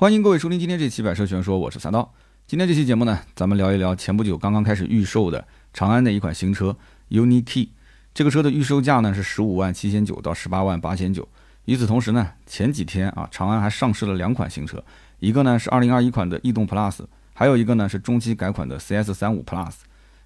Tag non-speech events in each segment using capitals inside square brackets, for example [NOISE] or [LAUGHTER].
欢迎各位收听今天这期《百车全说》，我是三刀。今天这期节目呢，咱们聊一聊前不久刚刚开始预售的长安的一款新车 UNI-K。这个车的预售价呢是十五万七千九到十八万八千九。与此同时呢，前几天啊，长安还上市了两款新车，一个呢是二零二一款的逸动 Plus，还有一个呢是中期改款的 CS 三五 Plus。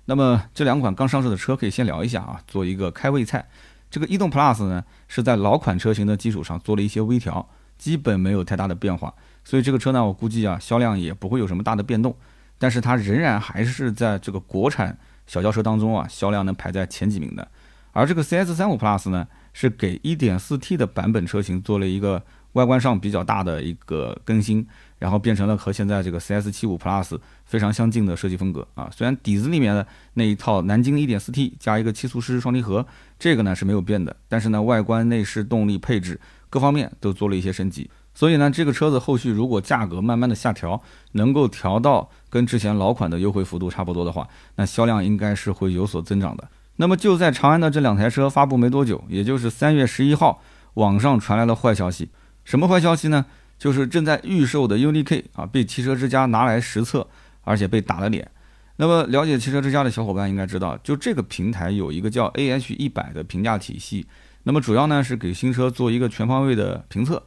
那么这两款刚上市的车可以先聊一下啊，做一个开胃菜。这个逸动 Plus 呢是在老款车型的基础上做了一些微调，基本没有太大的变化。所以这个车呢，我估计啊，销量也不会有什么大的变动，但是它仍然还是在这个国产小轿车当中啊，销量能排在前几名的。而这个 CS 三五 Plus 呢，是给 1.4T 的版本车型做了一个外观上比较大的一个更新，然后变成了和现在这个 CS 七五 Plus 非常相近的设计风格啊。虽然底子里面的那一套南京 1.4T 加一个七速湿式双离合，这个呢是没有变的，但是呢，外观、内饰、动力、配置各方面都做了一些升级。所以呢，这个车子后续如果价格慢慢的下调，能够调到跟之前老款的优惠幅度差不多的话，那销量应该是会有所增长的。那么就在长安的这两台车发布没多久，也就是三月十一号，网上传来了坏消息。什么坏消息呢？就是正在预售的 UNI-K 啊，被汽车之家拿来实测，而且被打了脸。那么了解汽车之家的小伙伴应该知道，就这个平台有一个叫 AH 一百的评价体系，那么主要呢是给新车做一个全方位的评测。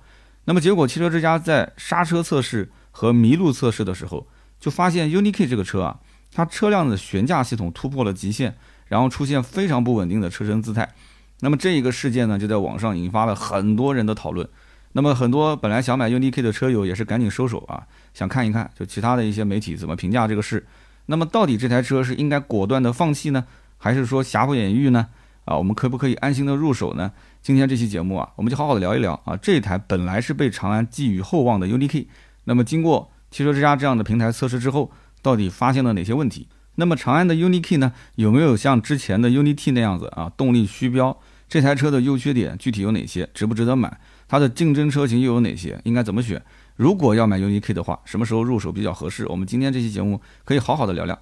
那么结果，汽车之家在刹车测试和麋鹿测试的时候，就发现 UNI-K 这个车啊，它车辆的悬架系统突破了极限，然后出现非常不稳定的车身姿态。那么这一个事件呢，就在网上引发了很多人的讨论。那么很多本来想买 UNI-K 的车友也是赶紧收手啊，想看一看就其他的一些媒体怎么评价这个事。那么到底这台车是应该果断的放弃呢，还是说瑕不掩瑜呢？啊，我们可不可以安心的入手呢？今天这期节目啊，我们就好好的聊一聊啊，这台本来是被长安寄予厚望的 UNI-K，那么经过汽车之家这样的平台测试之后，到底发现了哪些问题？那么长安的 UNI-K 呢，有没有像之前的 UNI-T 那样子啊，动力虚标？这台车的优缺点具体有哪些？值不值得买？它的竞争车型又有哪些？应该怎么选？如果要买 UNI-K 的话，什么时候入手比较合适？我们今天这期节目可以好好的聊聊。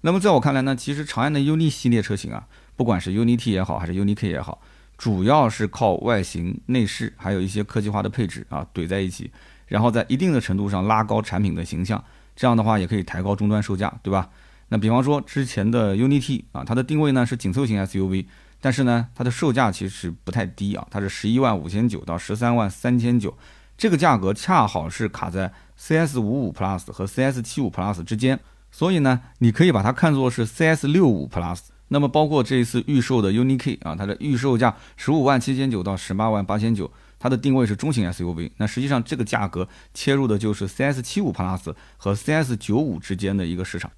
那么在我看来呢，其实长安的 UNI 系列车型啊，不管是 UNI-T 也好，还是 UNI-K 也好。主要是靠外形、内饰，还有一些科技化的配置啊怼在一起，然后在一定的程度上拉高产品的形象，这样的话也可以抬高终端售价，对吧？那比方说之前的 UNI-T 啊，它的定位呢是紧凑型 SUV，但是呢它的售价其实不太低啊，它是十一万五千九到十三万三千九，这个价格恰好是卡在 CS 五五 Plus 和 CS 七五 Plus 之间，所以呢你可以把它看作是 CS 六五 Plus。那么包括这一次预售的 UNI-K 啊，它的预售价十五万七千九到十八万八千九，它的定位是中型 SUV。那实际上这个价格切入的就是 CS 七五 Plus 和 CS 九五之间的一个市场。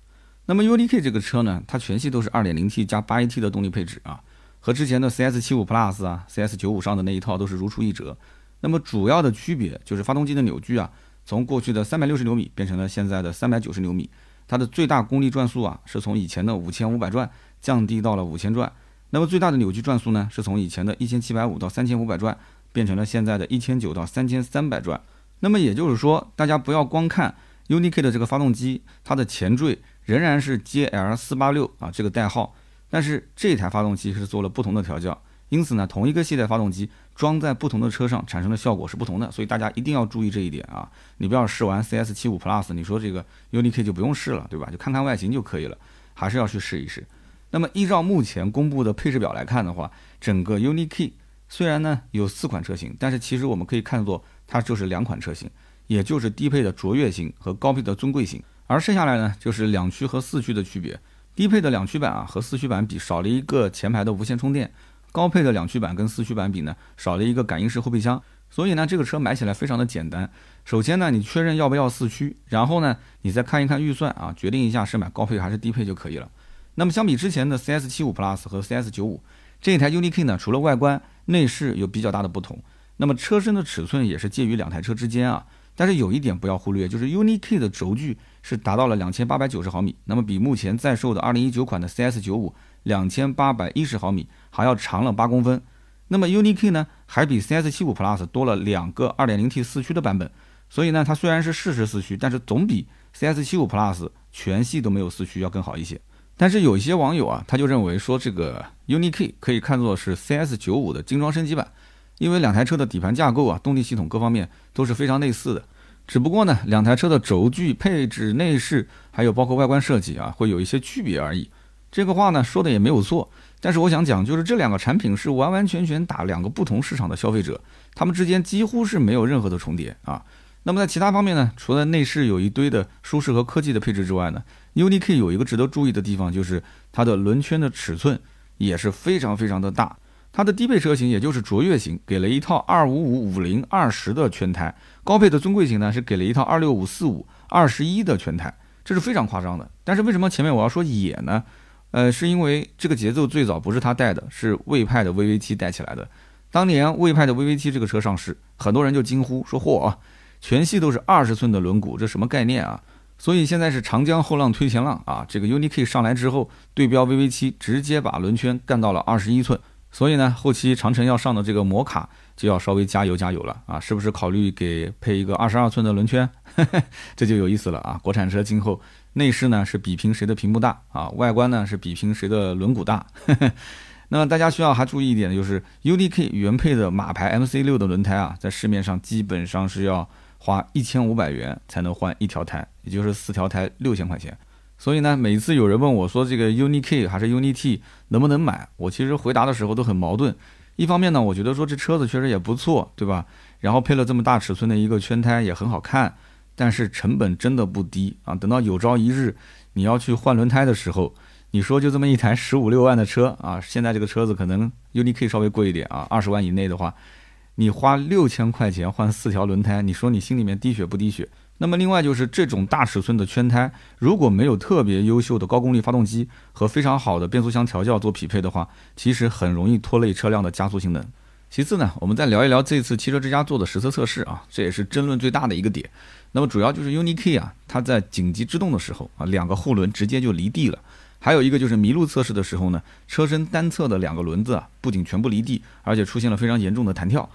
那么 UNI-K 这个车呢，它全系都是二点零 T 加八 AT 的动力配置啊，和之前的 CS 七五 Plus 啊、CS 九五上的那一套都是如出一辙。那么主要的区别就是发动机的扭矩啊，从过去的三百六十牛米变成了现在的三百九十牛米，它的最大功率转速啊是从以前的五千五百转。降低到了五千转，那么最大的扭矩转速呢，是从以前的一千七百五到三千五百转，变成了现在的一千九到三千三百转。那么也就是说，大家不要光看 UNI-K 的这个发动机，它的前缀仍然是 JL 四八六啊这个代号，但是这台发动机是做了不同的调教，因此呢，同一个系列发动机装在不同的车上产生的效果是不同的，所以大家一定要注意这一点啊！你不要试完 CS 七五 Plus，你说这个 UNI-K 就不用试了，对吧？就看看外形就可以了，还是要去试一试。那么依照目前公布的配置表来看的话，整个 UNI-K 虽然呢有四款车型，但是其实我们可以看作它就是两款车型，也就是低配的卓越型和高配的尊贵型，而剩下来呢就是两驱和四驱的区别。低配的两驱版啊和四驱版比少了一个前排的无线充电，高配的两驱版跟四驱版比呢少了一个感应式后备箱，所以呢这个车买起来非常的简单。首先呢你确认要不要四驱，然后呢你再看一看预算啊，决定一下是买高配还是低配就可以了。那么相比之前的 CS 七五 Plus 和 CS 九五这一台 UNI-K 呢，除了外观内饰有比较大的不同，那么车身的尺寸也是介于两台车之间啊。但是有一点不要忽略，就是 UNI-K 的轴距是达到了两千八百九十毫米，那么比目前在售的二零一九款的 CS 九五两千八百一十毫米还要长了八公分。那么 UNI-K 呢，还比 CS 七五 Plus 多了两个二点零 T 四驱的版本，所以呢，它虽然是适时四驱，但是总比 CS 七五 Plus 全系都没有四驱要更好一些。但是有一些网友啊，他就认为说这个 UNI-K 可以看作是 CS 九五的精装升级版，因为两台车的底盘架构啊、动力系统各方面都是非常类似的。只不过呢，两台车的轴距、配置、内饰，还有包括外观设计啊，会有一些区别而已。这个话呢说的也没有错，但是我想讲，就是这两个产品是完完全全打两个不同市场的消费者，他们之间几乎是没有任何的重叠啊。那么在其他方面呢，除了内饰有一堆的舒适和科技的配置之外呢，UNI-K 有一个值得注意的地方，就是它的轮圈的尺寸也是非常非常的大。它的低配车型也就是卓越型，给了一套二五五五零二十的圈胎；高配的尊贵型呢是给了一套二六五四五二十一的圈胎，这是非常夸张的。但是为什么前面我要说野呢？呃，是因为这个节奏最早不是他带的，是魏派的 VV7 带起来的。当年魏派的 VV7 这个车上市，很多人就惊呼说：“嚯啊，全系都是二十寸的轮毂，这什么概念啊？”所以现在是长江后浪推前浪啊，这个 UNI-K 上来之后，对标 VV7，直接把轮圈干到了二十一寸。所以呢，后期长城要上的这个摩卡就要稍微加油加油了啊！是不是考虑给配一个二十二寸的轮圈？[LAUGHS] 这就有意思了啊！国产车今后内饰呢是比拼谁的屏幕大啊，外观呢是比拼谁的轮毂大。[LAUGHS] 那大家需要还注意一点的，就是 UDK 原配的马牌 MC 六的轮胎啊，在市面上基本上是要花一千五百元才能换一条胎，也就是四条胎六千块钱。所以呢，每次有人问我说这个 UNI-K 还是 UNI-T 能不能买，我其实回答的时候都很矛盾。一方面呢，我觉得说这车子确实也不错，对吧？然后配了这么大尺寸的一个圈胎也很好看，但是成本真的不低啊。等到有朝一日你要去换轮胎的时候，你说就这么一台十五六万的车啊，现在这个车子可能 UNI-K 稍微贵一点啊，二十万以内的话，你花六千块钱换四条轮胎，你说你心里面滴血不滴血？那么另外就是这种大尺寸的圈胎，如果没有特别优秀的高功率发动机和非常好的变速箱调教做匹配的话，其实很容易拖累车辆的加速性能。其次呢，我们再聊一聊这次汽车之家做的实测测试啊，这也是争论最大的一个点。那么主要就是 UNI-K 啊，它在紧急制动的时候啊，两个后轮直接就离地了；还有一个就是麋鹿测试的时候呢，车身单侧的两个轮子啊，不仅全部离地，而且出现了非常严重的弹跳。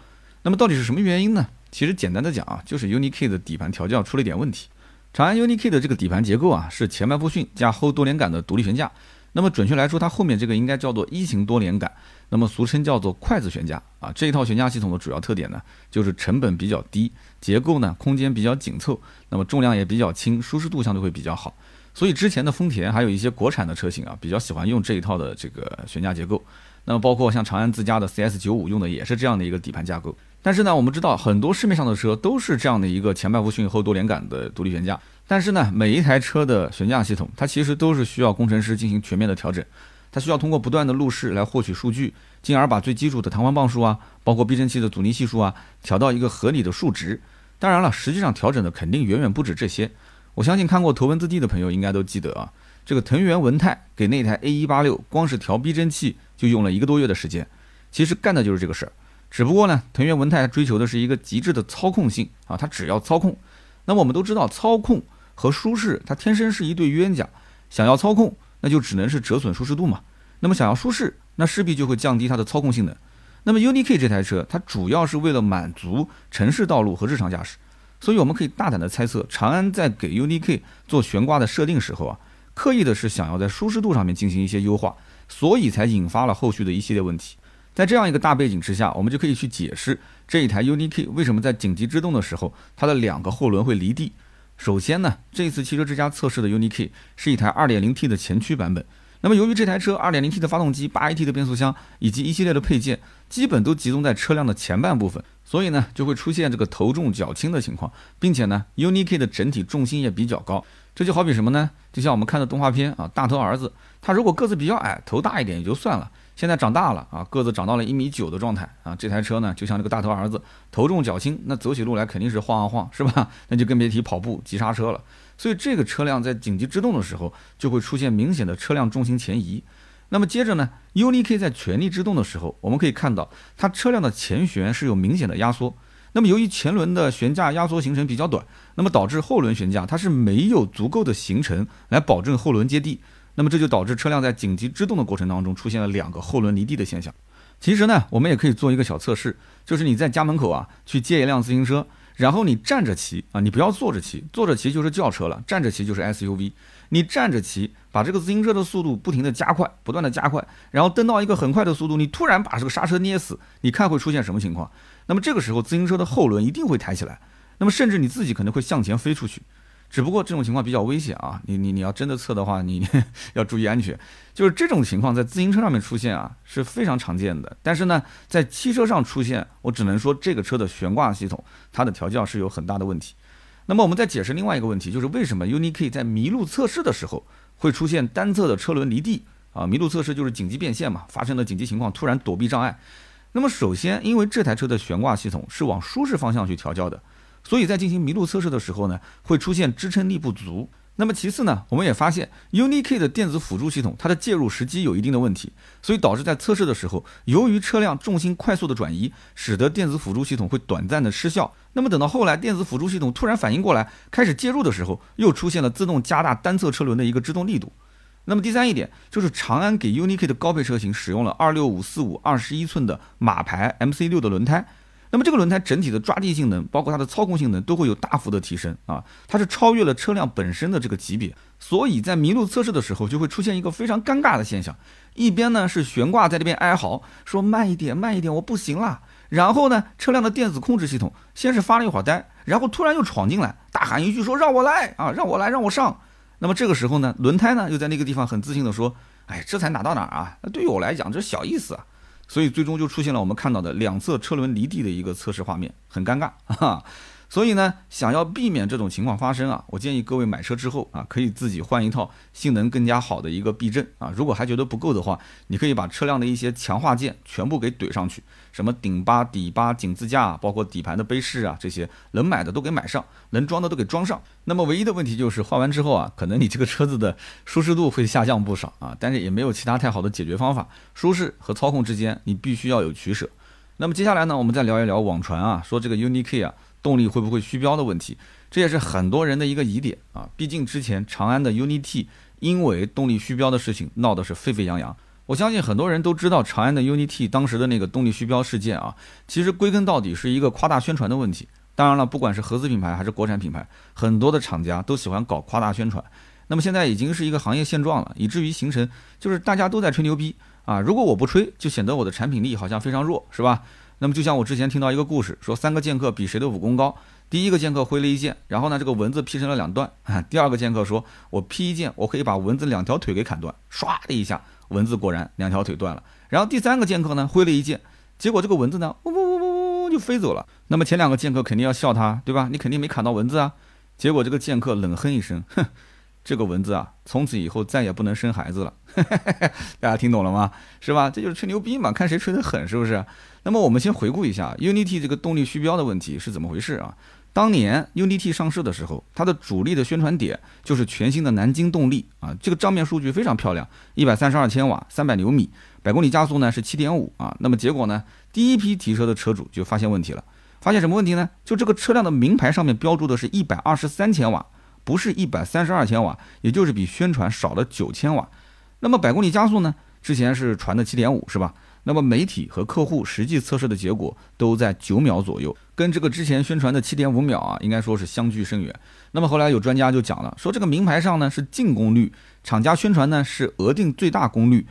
那么到底是什么原因呢？其实简单的讲啊，就是 UNI-K 的底盘调教出了一点问题。长安 UNI-K 的这个底盘结构啊，是前麦弗逊加后多连杆的独立悬架。那么准确来说，它后面这个应该叫做一型多连杆，那么俗称叫做筷子悬架啊。这一套悬架系统的主要特点呢，就是成本比较低，结构呢空间比较紧凑，那么重量也比较轻，舒适度相对会比较好。所以之前的丰田还有一些国产的车型啊，比较喜欢用这一套的这个悬架结构。那么包括像长安自家的 CS95 用的也是这样的一个底盘架构。但是呢，我们知道很多市面上的车都是这样的一个前麦弗逊后多连杆的独立悬架。但是呢，每一台车的悬架系统，它其实都是需要工程师进行全面的调整。它需要通过不断的路试来获取数据，进而把最基础的弹簧磅数啊，包括避震器的阻尼系数啊，调到一个合理的数值。当然了，实际上调整的肯定远远不止这些。我相信看过头文字 D 的朋友应该都记得啊，这个藤原文泰给那台 A186 光是调避震器就用了一个多月的时间。其实干的就是这个事儿。只不过呢，藤原文泰追求的是一个极致的操控性啊，他只要操控。那么我们都知道，操控和舒适它天生是一对冤家。想要操控，那就只能是折损舒适度嘛。那么想要舒适，那势必就会降低它的操控性能。那么 UNI-K 这台车，它主要是为了满足城市道路和日常驾驶。所以我们可以大胆的猜测，长安在给 UNI-K 做悬挂的设定时候啊，刻意的是想要在舒适度上面进行一些优化，所以才引发了后续的一系列问题。在这样一个大背景之下，我们就可以去解释这一台 UNI-K 为什么在紧急制动的时候，它的两个后轮会离地。首先呢，这次汽车之家测试的 UNI-K 是一台 2.0T 的前驱版本。那么由于这台车 2.0T 的发动机、8AT 的变速箱以及一系列的配件，基本都集中在车辆的前半部分，所以呢就会出现这个头重脚轻的情况，并且呢 UNI-K 的整体重心也比较高。这就好比什么呢？就像我们看的动画片啊，大头儿子，他如果个子比较矮，头大一点也就算了。现在长大了啊，个子长到了一米九的状态啊，这台车呢就像这个大头儿子，头重脚轻，那走起路来肯定是晃啊晃，是吧？那就更别提跑步、急刹车了。所以这个车辆在紧急制动的时候，就会出现明显的车辆重心前移。那么接着呢，UNI-K 在全力制动的时候，我们可以看到它车辆的前悬是有明显的压缩。那么由于前轮的悬架压缩行程比较短，那么导致后轮悬架它是没有足够的行程来保证后轮接地。那么这就导致车辆在紧急制动的过程当中出现了两个后轮离地的现象。其实呢，我们也可以做一个小测试，就是你在家门口啊去借一辆自行车，然后你站着骑啊，你不要坐着骑，坐着骑就是轿车了，站着骑就是 SUV。你站着骑，把这个自行车的速度不停的加快，不断的加快，然后蹬到一个很快的速度，你突然把这个刹车捏死，你看会出现什么情况？那么这个时候自行车的后轮一定会抬起来。那么甚至你自己可能会向前飞出去。只不过这种情况比较危险啊，你你你要真的测的话，你 [LAUGHS] 要注意安全。就是这种情况在自行车上面出现啊是非常常见的，但是呢，在汽车上出现，我只能说这个车的悬挂系统它的调教是有很大的问题。那么我们再解释另外一个问题，就是为什么 UNI-K 在麋鹿测试的时候会出现单侧的车轮离地啊？麋鹿测试就是紧急变线嘛，发生了紧急情况突然躲避障碍。那么首先，因为这台车的悬挂系统是往舒适方向去调教的。所以在进行麋鹿测试的时候呢，会出现支撑力不足。那么其次呢，我们也发现 UNI-K 的电子辅助系统它的介入时机有一定的问题，所以导致在测试的时候，由于车辆重心快速的转移，使得电子辅助系统会短暂的失效。那么等到后来电子辅助系统突然反应过来，开始介入的时候，又出现了自动加大单侧车轮的一个制动力度。那么第三一点就是长安给 UNI-K 的高配车型使用了二六五四五二十一寸的马牌 MC 六的轮胎。那么这个轮胎整体的抓地性能，包括它的操控性能，都会有大幅的提升啊！它是超越了车辆本身的这个级别，所以在麋鹿测试的时候，就会出现一个非常尴尬的现象：一边呢是悬挂在这边哀嚎，说慢一点，慢一点，我不行了；然后呢，车辆的电子控制系统先是发了一会儿呆，然后突然又闯进来，大喊一句说让我来啊，让我来，让我上。那么这个时候呢，轮胎呢又在那个地方很自信的说：哎，这才哪到哪啊？那对于我来讲，这小意思啊。所以最终就出现了我们看到的两侧车轮离地的一个测试画面，很尴尬啊。所以呢，想要避免这种情况发生啊，我建议各位买车之后啊，可以自己换一套性能更加好的一个避震啊。如果还觉得不够的话，你可以把车辆的一些强化件全部给怼上去，什么顶巴、底巴、井字架，包括底盘的杯饰啊，这些能买的都给买上，能装的都给装上。那么唯一的问题就是换完之后啊，可能你这个车子的舒适度会下降不少啊，但是也没有其他太好的解决方法。舒适和操控之间，你必须要有取舍。那么接下来呢，我们再聊一聊网传啊，说这个 UNI-K 啊。动力会不会虚标的问题，这也是很多人的一个疑点啊。毕竟之前长安的 UNI-T 因为动力虚标的事情闹得是沸沸扬扬。我相信很多人都知道长安的 UNI-T 当时的那个动力虚标事件啊，其实归根到底是一个夸大宣传的问题。当然了，不管是合资品牌还是国产品牌，很多的厂家都喜欢搞夸大宣传。那么现在已经是一个行业现状了，以至于形成就是大家都在吹牛逼啊。如果我不吹，就显得我的产品力好像非常弱，是吧？那么就像我之前听到一个故事，说三个剑客比谁的武功高。第一个剑客挥了一剑，然后呢，这个蚊子劈成了两段。[LAUGHS] 第二个剑客说：“我劈一剑，我可以把蚊子两条腿给砍断。”唰的一下，蚊子果然两条腿断了。然后第三个剑客呢，挥了一剑，结果这个蚊子呢，呜呜呜呜呜就飞走了。那么前两个剑客肯定要笑他，对吧？你肯定没砍到蚊子啊。结果这个剑客冷哼一声，哼。这个蚊子啊，从此以后再也不能生孩子了。大家听懂了吗？是吧？这就是吹牛逼嘛，看谁吹得狠，是不是？那么我们先回顾一下 Unity 这个动力虚标的问题是怎么回事啊？当年 Unity 上市的时候，它的主力的宣传点就是全新的南京动力啊，这个账面数据非常漂亮，一百三十二千瓦，三百牛米，百公里加速呢是七点五啊。那么结果呢，第一批提车的车主就发现问题了，发现什么问题呢？就这个车辆的名牌上面标注的是一百二十三千瓦。不是一百三十二千瓦，也就是比宣传少了九千瓦。那么百公里加速呢？之前是传的七点五，是吧？那么媒体和客户实际测试的结果都在九秒左右，跟这个之前宣传的七点五秒啊，应该说是相距甚远。那么后来有专家就讲了，说这个名牌上呢是净功率，厂家宣传呢是额定最大功率，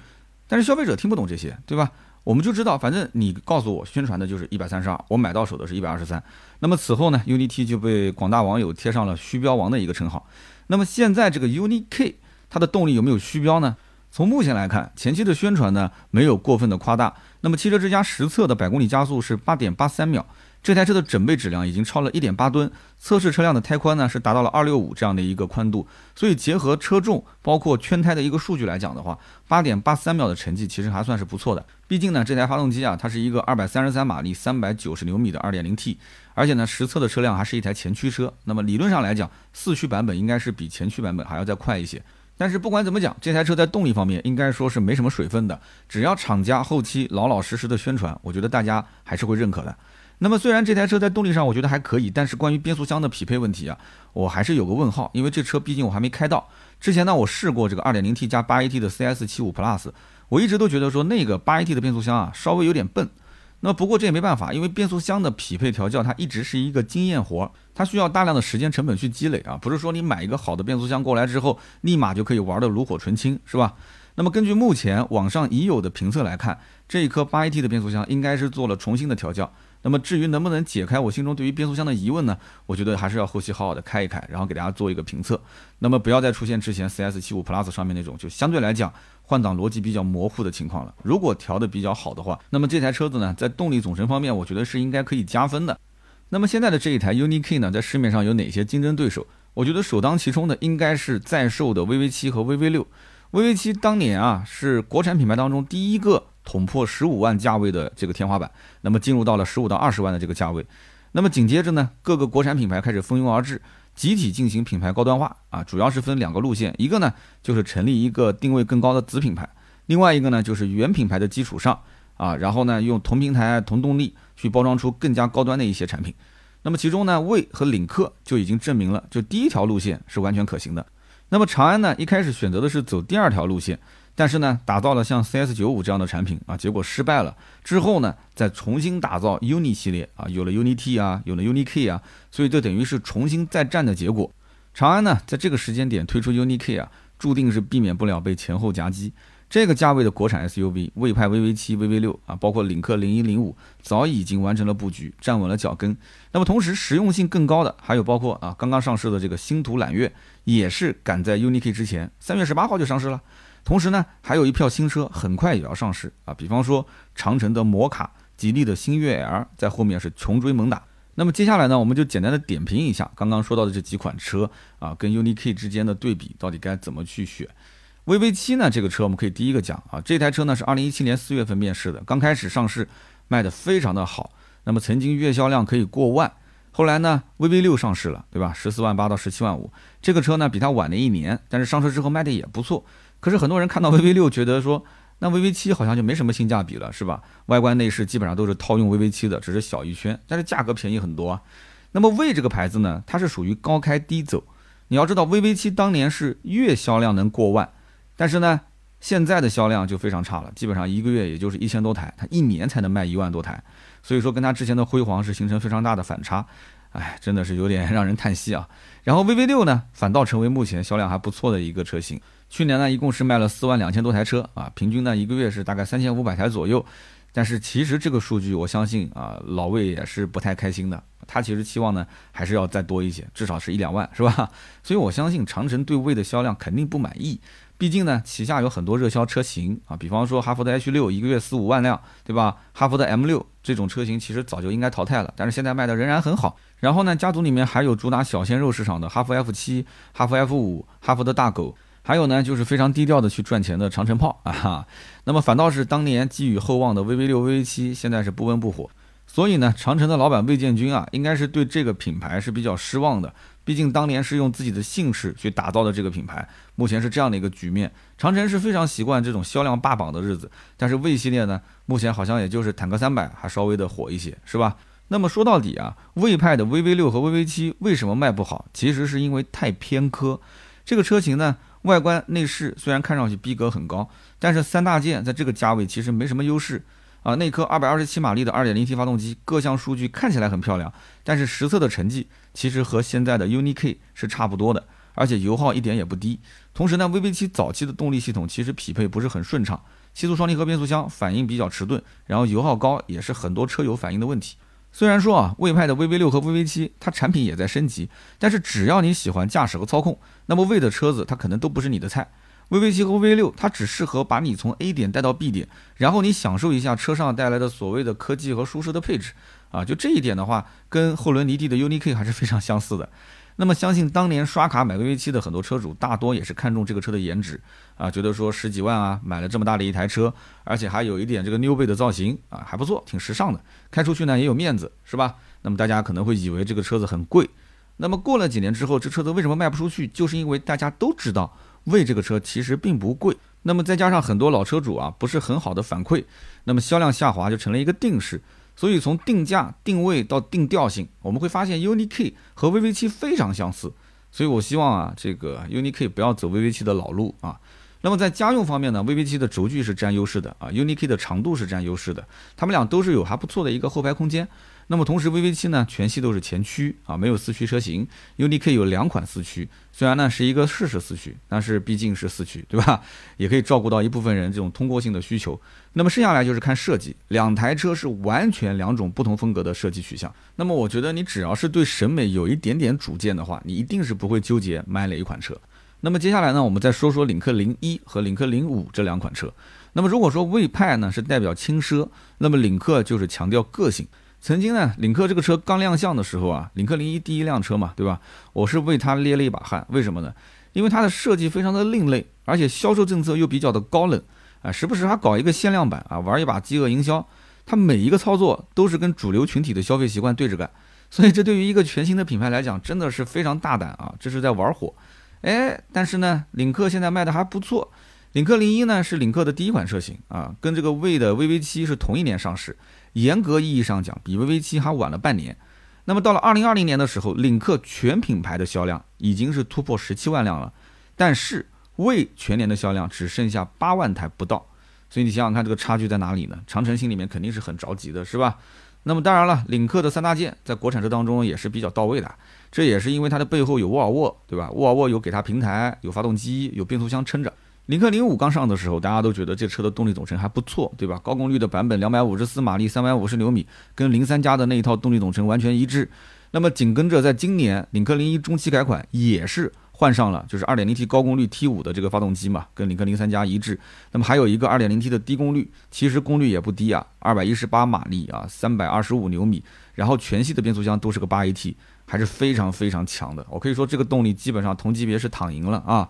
但是消费者听不懂这些，对吧？我们就知道，反正你告诉我宣传的就是一百三十二，我买到手的是一百二十三。那么此后呢，UNI-T 就被广大网友贴上了虚标王的一个称号。那么现在这个 UNI-K 它的动力有没有虚标呢？从目前来看，前期的宣传呢没有过分的夸大。那么汽车之家实测的百公里加速是八点八三秒。这台车的整备质量已经超了一点八吨，测试车辆的胎宽呢是达到了二六五这样的一个宽度，所以结合车重包括圈胎的一个数据来讲的话，八点八三秒的成绩其实还算是不错的。毕竟呢，这台发动机啊，它是一个二百三十三马力、三百九十牛米的二点零 T，而且呢，实测的车辆还是一台前驱车。那么理论上来讲，四驱版本应该是比前驱版本还要再快一些。但是不管怎么讲，这台车在动力方面应该说是没什么水分的，只要厂家后期老老实实的宣传，我觉得大家还是会认可的。那么虽然这台车在动力上我觉得还可以，但是关于变速箱的匹配问题啊，我还是有个问号，因为这车毕竟我还没开到。之前呢，我试过这个 2.0T 加 8AT 的 CS75 Plus，我一直都觉得说那个 8AT 的变速箱啊稍微有点笨。那不过这也没办法，因为变速箱的匹配调教它一直是一个经验活，它需要大量的时间成本去积累啊，不是说你买一个好的变速箱过来之后，立马就可以玩的炉火纯青，是吧？那么根据目前网上已有的评测来看，这一颗 8AT 的变速箱应该是做了重新的调教。那么至于能不能解开我心中对于变速箱的疑问呢？我觉得还是要后期好好的开一开，然后给大家做一个评测。那么不要再出现之前 CS 七五 Plus 上面那种就相对来讲换挡逻辑比较模糊的情况了。如果调的比较好的话，那么这台车子呢，在动力总成方面，我觉得是应该可以加分的。那么现在的这一台 UNI-K 呢，在市面上有哪些竞争对手？我觉得首当其冲的应该是在售的 VV7 和 VV 六 VV 七。当年啊，是国产品牌当中第一个。捅破十五万价位的这个天花板，那么进入到了十五到二十万的这个价位，那么紧接着呢，各个国产品牌开始蜂拥而至，集体进行品牌高端化啊，主要是分两个路线，一个呢就是成立一个定位更高的子品牌，另外一个呢就是原品牌的基础上啊，然后呢用同平台同动力去包装出更加高端的一些产品，那么其中呢魏和领克就已经证明了，就第一条路线是完全可行的，那么长安呢一开始选择的是走第二条路线。但是呢，打造了像 CS 九五这样的产品啊，结果失败了。之后呢，再重新打造 UNI 系列啊，有了 UNI T 啊，有了 UNI K 啊，所以这等于是重新再战的结果。长安呢，在这个时间点推出 UNI K 啊，注定是避免不了被前后夹击。这个价位的国产 SUV，魏派 VV 七、VV 六啊，包括领克零一零五，早已经完成了布局，站稳了脚跟。那么同时实用性更高的，还有包括啊，刚刚上市的这个星途揽月，也是赶在 UNI K 之前，三月十八号就上市了。同时呢，还有一票新车很快也要上市啊，比方说长城的摩卡、吉利的星越 L，在后面是穷追猛打。那么接下来呢，我们就简单的点评一下刚刚说到的这几款车啊，跟 UNI-K 之间的对比，到底该怎么去选？VV 七呢，这个车我们可以第一个讲啊，这台车呢是二零一七年四月份面世的，刚开始上市卖的非常的好，那么曾经月销量可以过万。后来呢，VV 六上市了，对吧？十四万八到十七万五，这个车呢比它晚了一年，但是上车之后卖的也不错。可是很多人看到 VV 六，觉得说那 VV 七好像就没什么性价比了，是吧？外观内饰基本上都是套用 VV 七的，只是小一圈，但是价格便宜很多。啊那么魏这个牌子呢，它是属于高开低走。你要知道，VV 七当年是月销量能过万，但是呢，现在的销量就非常差了，基本上一个月也就是一千多台，它一年才能卖一万多台，所以说跟它之前的辉煌是形成非常大的反差。哎，真的是有点 [LAUGHS] 让人叹息啊。然后 VV 六呢，反倒成为目前销量还不错的一个车型。去年呢，一共是卖了四万两千多台车啊，平均呢一个月是大概三千五百台左右。但是其实这个数据，我相信啊，老魏也是不太开心的。他其实期望呢，还是要再多一些，至少是一两万，是吧？[LAUGHS] 所以我相信长城对魏的销量肯定不满意。毕竟呢，旗下有很多热销车型啊，比方说哈弗的 H 六，一个月四五万辆，对吧？哈弗的 M 六这种车型其实早就应该淘汰了，但是现在卖的仍然很好。然后呢，家族里面还有主打小鲜肉市场的哈弗 F 七、哈弗 F 五、哈弗的大狗。还有呢，就是非常低调的去赚钱的长城炮啊，那么反倒是当年寄予厚望的 VV 六、VV 七，现在是不温不火。所以呢，长城的老板魏建军啊，应该是对这个品牌是比较失望的。毕竟当年是用自己的姓氏去打造的这个品牌，目前是这样的一个局面。长城是非常习惯这种销量霸榜的日子，但是魏系列呢，目前好像也就是坦克三百还稍微的火一些，是吧？那么说到底啊，魏派的 VV 六和 VV 七为什么卖不好？其实是因为太偏科。这个车型呢？外观内饰虽然看上去逼格很高，但是三大件在这个价位其实没什么优势啊。那颗二百二十七马力的二点零 T 发动机，各项数据看起来很漂亮，但是实测的成绩其实和现在的 UNI-K 是差不多的，而且油耗一点也不低。同时呢，VV7 早期的动力系统其实匹配不是很顺畅，七速双离合变速箱反应比较迟钝，然后油耗高也是很多车友反映的问题。虽然说啊，魏派的 VV 六和 VV 七，它产品也在升级，但是只要你喜欢驾驶和操控，那么魏的车子它可能都不是你的菜。VV 七和 VV 六，它只适合把你从 A 点带到 B 点，然后你享受一下车上带来的所谓的科技和舒适的配置啊，就这一点的话，跟后轮离地的 UNI-K 还是非常相似的。那么相信当年刷卡买 VV 七的很多车主，大多也是看中这个车的颜值啊，觉得说十几万啊买了这么大的一台车，而且还有一点这个 New 背的造型啊，还不错，挺时尚的，开出去呢也有面子，是吧？那么大家可能会以为这个车子很贵，那么过了几年之后，这车子为什么卖不出去？就是因为大家都知道魏这个车其实并不贵，那么再加上很多老车主啊不是很好的反馈，那么销量下滑就成了一个定式。所以从定价、定位到定调性，我们会发现 UNI-K 和 VV7 非常相似。所以我希望啊，这个 UNI-K 不要走 VV7 的老路啊。那么在家用方面呢，VV7 的轴距是占优势的啊，UNI-K 的长度是占优势的，它们俩都是有还不错的一个后排空间。那么同时，VV 七呢全系都是前驱啊，没有四驱车型。UNI-K 有两款四驱，虽然呢是一个适时四驱，但是毕竟是四驱，对吧？[LAUGHS] 也可以照顾到一部分人这种通过性的需求。那么剩下来就是看设计，两台车是完全两种不同风格的设计取向。那么我觉得你只要是对审美有一点点主见的话，你一定是不会纠结买哪一款车。那么接下来呢，我们再说说领克零一和领克零五这两款车。那么如果说魏派呢是代表轻奢，那么领克就是强调个性。曾经呢，领克这个车刚亮相的时候啊，领克零一第一辆车嘛，对吧？我是为它捏了一把汗。为什么呢？因为它的设计非常的另类，而且销售政策又比较的高冷啊，时不时还搞一个限量版啊，玩一把饥饿营销。它每一个操作都是跟主流群体的消费习惯对着干，所以这对于一个全新的品牌来讲，真的是非常大胆啊，这是在玩火。哎，但是呢，领克现在卖的还不错。领克零一呢是领克的第一款车型啊，跟这个魏的 VV 七是同一年上市。严格意义上讲，比 VV 七还晚了半年。那么到了二零二零年的时候，领克全品牌的销量已经是突破十七万辆了，但是未全年的销量只剩下八万台不到。所以你想想看，这个差距在哪里呢？长城心里面肯定是很着急的，是吧？那么当然了，领克的三大件在国产车当中也是比较到位的，这也是因为它的背后有沃尔沃，对吧？沃尔沃有给它平台，有发动机，有变速箱撑着。领克零五刚上的时候，大家都觉得这车的动力总成还不错，对吧？高功率的版本，两百五十四马力，三百五十牛米，跟零三加的那一套动力总成完全一致。那么紧跟着，在今年领克零一中期改款也是换上了，就是二点零 T 高功率 T 五的这个发动机嘛，跟领克零三加一致。那么还有一个二点零 T 的低功率，其实功率也不低啊，二百一十八马力啊，三百二十五牛米，然后全系的变速箱都是个八 AT，还是非常非常强的。我可以说这个动力基本上同级别是躺赢了啊。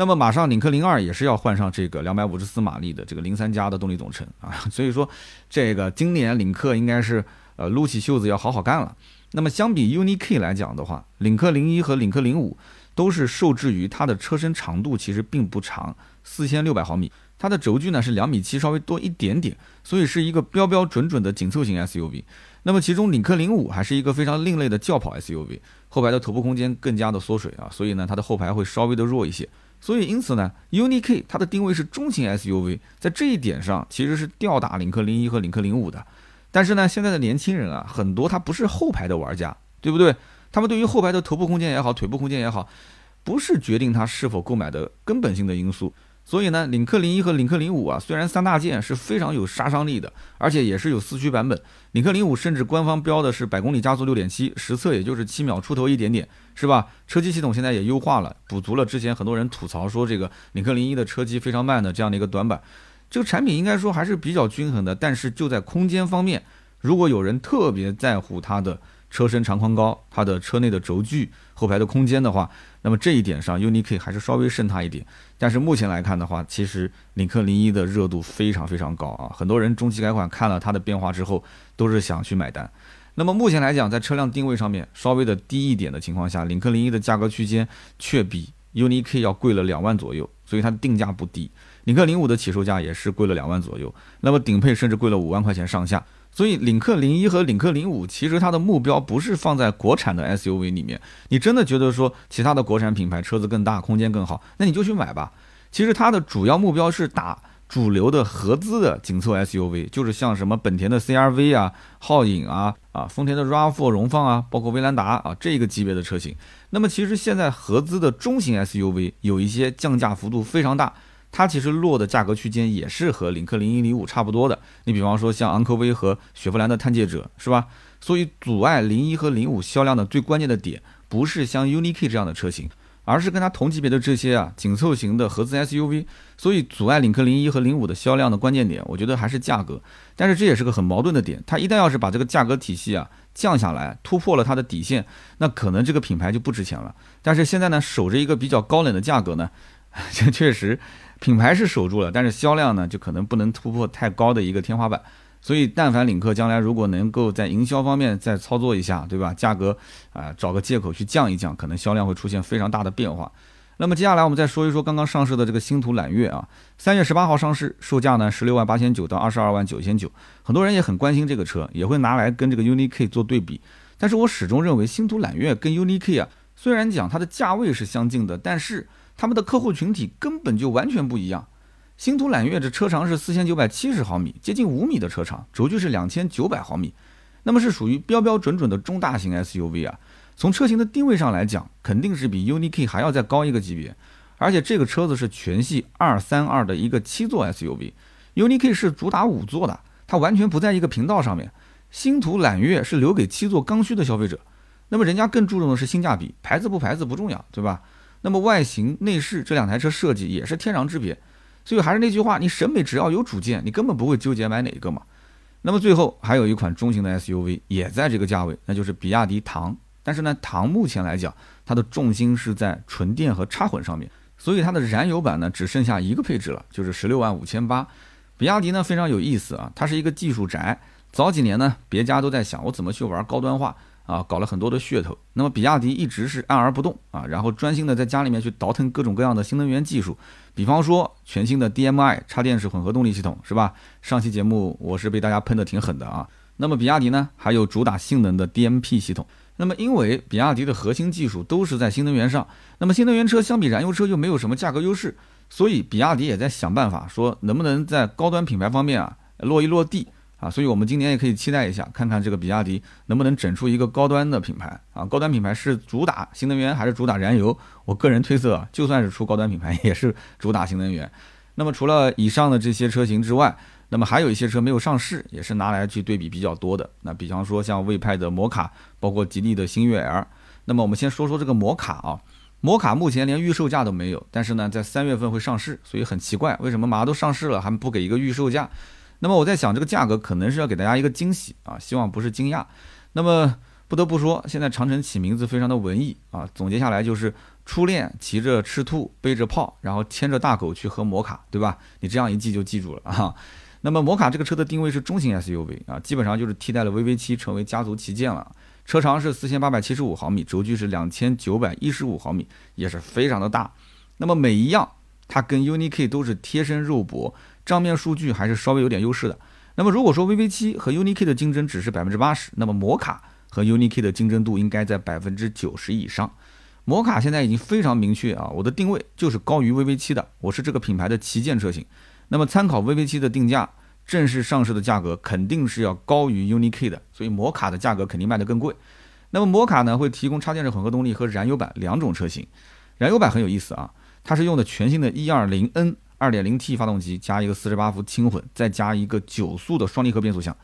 那么马上领克零二也是要换上这个两百五十四马力的这个零三加的动力总成啊，所以说这个今年领克应该是呃撸起袖子要好好干了。那么相比 UNI-K 来讲的话，领克零一和领克零五都是受制于它的车身长度其实并不长，四千六百毫米，它的轴距呢是两米七稍微多一点点，所以是一个标标准准的紧凑型 SUV。那么其中领克零五还是一个非常另类的轿跑 SUV，后排的头部空间更加的缩水啊，所以呢它的后排会稍微的弱一些。所以，因此呢，UNI-K 它的定位是中型 SUV，在这一点上其实是吊打领克零一和领克零五的。但是呢，现在的年轻人啊，很多他不是后排的玩家，对不对？他们对于后排的头部空间也好，腿部空间也好，不是决定他是否购买的根本性的因素。所以呢，领克零一和领克零五啊，虽然三大件是非常有杀伤力的，而且也是有四驱版本。领克零五甚至官方标的是百公里加速六点七，实测也就是七秒出头一点点，是吧？车机系统现在也优化了，补足了之前很多人吐槽说这个领克零一的车机非常慢的这样的一个短板。这个产品应该说还是比较均衡的，但是就在空间方面，如果有人特别在乎它的。车身长宽高，它的车内的轴距、后排的空间的话，那么这一点上，UNI-K 还是稍微胜它一点。但是目前来看的话，其实领克零一的热度非常非常高啊，很多人中期改款看了它的变化之后，都是想去买单。那么目前来讲，在车辆定位上面稍微的低一点的情况下，领克零一的价格区间却比 UNI-K 要贵了两万左右，所以它的定价不低。领克零五的起售价也是贵了两万左右，那么顶配甚至贵了五万块钱上下。所以，领克零一和领克零五，其实它的目标不是放在国产的 SUV 里面。你真的觉得说其他的国产品牌车子更大、空间更好，那你就去买吧。其实它的主要目标是打主流的合资的紧凑 SUV，就是像什么本田的 CRV 啊、皓影啊、啊丰田的 RAV4 荣放啊，包括威兰达啊这个级别的车型。那么其实现在合资的中型 SUV 有一些降价幅度非常大。它其实落的价格区间也是和领克零一零五差不多的。你比方说像昂科威和雪佛兰的探界者，是吧？所以阻碍零一和零五销量的最关键的点，不是像 UNI-K 这样的车型，而是跟它同级别的这些啊紧凑型的合资 SUV。所以阻碍领克零一和零五的销量的关键点，我觉得还是价格。但是这也是个很矛盾的点，它一旦要是把这个价格体系啊降下来，突破了它的底线，那可能这个品牌就不值钱了。但是现在呢，守着一个比较高冷的价格呢，[LAUGHS] 这确实。品牌是守住了，但是销量呢，就可能不能突破太高的一个天花板。所以，但凡领克将来如果能够在营销方面再操作一下，对吧？价格啊，找个借口去降一降，可能销量会出现非常大的变化。那么接下来我们再说一说刚刚上市的这个星途揽月啊，三月十八号上市，售价呢十六万八千九到二十二万九千九。很多人也很关心这个车，也会拿来跟这个 UNI-K 做对比。但是我始终认为星途揽月跟 UNI-K 啊，虽然讲它的价位是相近的，但是他们的客户群体根本就完全不一样。星途揽月这车长是四千九百七十毫米，接近五米的车长，轴距是两千九百毫米。那么是属于标标准准的中大型 SUV 啊。从车型的定位上来讲，肯定是比 UNI-K 还要再高一个级别。而且这个车子是全系二三二的一个七座 SUV，UNI-K 是主打五座的，它完全不在一个频道上面。星途揽月是留给七座刚需的消费者，那么人家更注重的是性价比，牌子不牌子不重要，对吧？那么外形内饰这两台车设计也是天壤之别，所以还是那句话，你审美只要有主见，你根本不会纠结买哪一个嘛。那么最后还有一款中型的 SUV 也在这个价位，那就是比亚迪唐。但是呢，唐目前来讲，它的重心是在纯电和插混上面，所以它的燃油版呢只剩下一个配置了，就是十六万五千八。比亚迪呢非常有意思啊，它是一个技术宅。早几年呢，别家都在想我怎么去玩高端化啊，搞了很多的噱头。那么比亚迪一直是按而不动啊，然后专心的在家里面去倒腾各种各样的新能源技术，比方说全新的 DMI 插电式混合动力系统，是吧？上期节目我是被大家喷的挺狠的啊。那么比亚迪呢，还有主打性能的 DMP 系统。那么因为比亚迪的核心技术都是在新能源上，那么新能源车相比燃油车又没有什么价格优势，所以比亚迪也在想办法说能不能在高端品牌方面啊落一落地。啊，所以我们今年也可以期待一下，看看这个比亚迪能不能整出一个高端的品牌啊？高端品牌是主打新能源还是主打燃油？我个人推测，就算是出高端品牌，[LAUGHS] 也是主打新能源。那么除了以上的这些车型之外，那么还有一些车没有上市，也是拿来去对比比较多的。那比方说像魏派的摩卡，包括吉利的星越 L。那么我们先说说这个摩卡啊，摩卡目前连预售价都没有，但是呢，在三月份会上市，所以很奇怪，为什么马上都上市了还不给一个预售价？那么我在想，这个价格可能是要给大家一个惊喜啊，希望不是惊讶。那么不得不说，现在长城起名字非常的文艺啊，总结下来就是初恋骑着赤兔，背着炮，然后牵着大狗去喝摩卡，对吧？你这样一记就记住了啊。那么摩卡这个车的定位是中型 SUV 啊，基本上就是替代了 VV7 成为家族旗舰了。车长是四千八百七十五毫米，轴距是两千九百一十五毫米，也是非常的大。那么每一样，它跟 UNI-K 都是贴身肉搏。上面数据还是稍微有点优势的。那么如果说 vv 七和 unik 的竞争只是百分之八十那么摩卡和 unik 的竞争度应该在百分之九十以上。摩卡现在已经非常明确啊我的定位就是高于 vv 七的我是这个品牌的旗舰车型。那么参考 vv 七的定价正式上市的价格肯定是要高于 unik 的所以摩卡的价格肯定卖得更贵。那么摩卡呢会提供插电式混合动力和燃油版两种车型。燃油版很有意思啊它是用的全新的一二零 n 2.0T 发动机加一个48伏轻混，再加一个九速的双离合变速箱。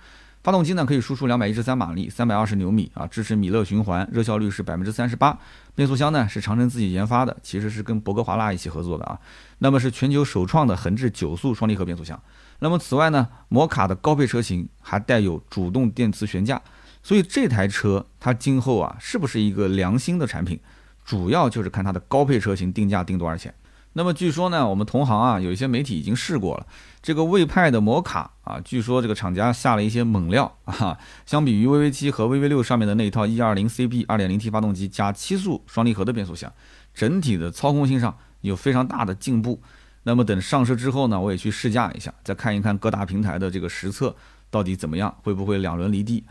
发动机呢可以输出两百一十三马力，三百二十牛米啊，支持米勒循环，热效率是百分之三十八。变速箱呢是长城自己研发的，其实是跟博格华纳一起合作的啊。那么是全球首创的横置九速双离合变速箱。那么此外呢，摩卡的高配车型还带有主动电磁悬架，所以这台车它今后啊是不是一个良心的产品，主要就是看它的高配车型定价定多少钱。那么据说呢，我们同行啊有一些媒体已经试过了这个魏派的摩卡啊，据说这个厂家下了一些猛料啊，相比于 VV 七和 VV 六上面的那一套 1.20CB 2.0T 发动机加七速双离合的变速箱，整体的操控性上有非常大的进步。那么等上市之后呢，我也去试驾一下，再看一看各大平台的这个实测。到底怎么样？会不会两轮离地？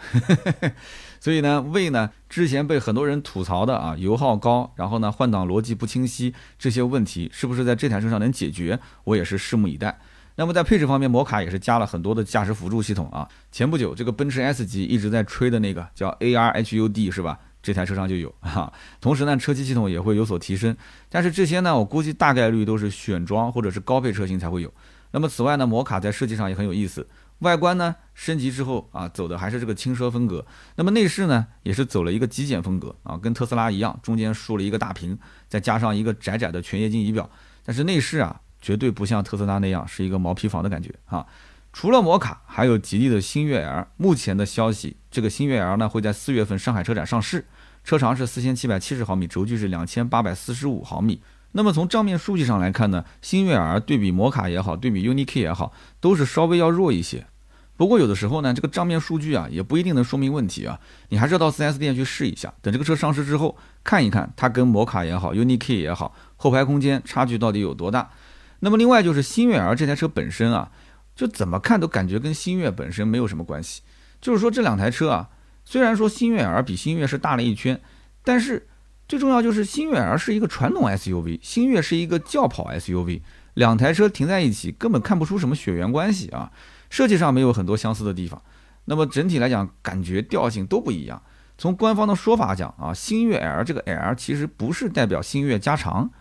[LAUGHS] 所以呢，为呢之前被很多人吐槽的啊，油耗高，然后呢换挡逻辑不清晰这些问题，是不是在这台车上能解决？我也是拭目以待。那么在配置方面，摩卡也是加了很多的驾驶辅助系统啊。前不久这个奔驰 S 级一直在吹的那个叫 ARHUD 是吧？这台车上就有啊。同时呢，车机系统也会有所提升。但是这些呢，我估计大概率都是选装或者是高配车型才会有。那么此外呢，摩卡在设计上也很有意思。外观呢升级之后啊，走的还是这个轻奢风格。那么内饰呢，也是走了一个极简风格啊，跟特斯拉一样，中间竖了一个大屏，再加上一个窄窄的全液晶仪表。但是内饰啊，绝对不像特斯拉那样是一个毛坯房的感觉啊。除了摩卡，还有吉利的星越 L。目前的消息，这个星越 L 呢会在四月份上海车展上市，车长是四千七百七十毫米，轴距是两千八百四十五毫米。那么从账面数据上来看呢，星越 L 对比摩卡也好，对比 UNI-K 也好，都是稍微要弱一些。不过有的时候呢，这个账面数据啊，也不一定能说明问题啊。你还是要到 4S 店去试一下，等这个车上市之后，看一看它跟摩卡也好，UNI-K 也好，后排空间差距到底有多大。那么另外就是星越 L 这台车本身啊，就怎么看都感觉跟星越本身没有什么关系。就是说这两台车啊，虽然说星越 L 比星越是大了一圈，但是最重要就是星越 L 是一个传统 SUV，星越是一个轿跑 SUV，两台车停在一起根本看不出什么血缘关系啊。设计上没有很多相似的地方，那么整体来讲，感觉调性都不一样。从官方的说法讲啊，星越 L 这个 L 其实不是代表星越加长，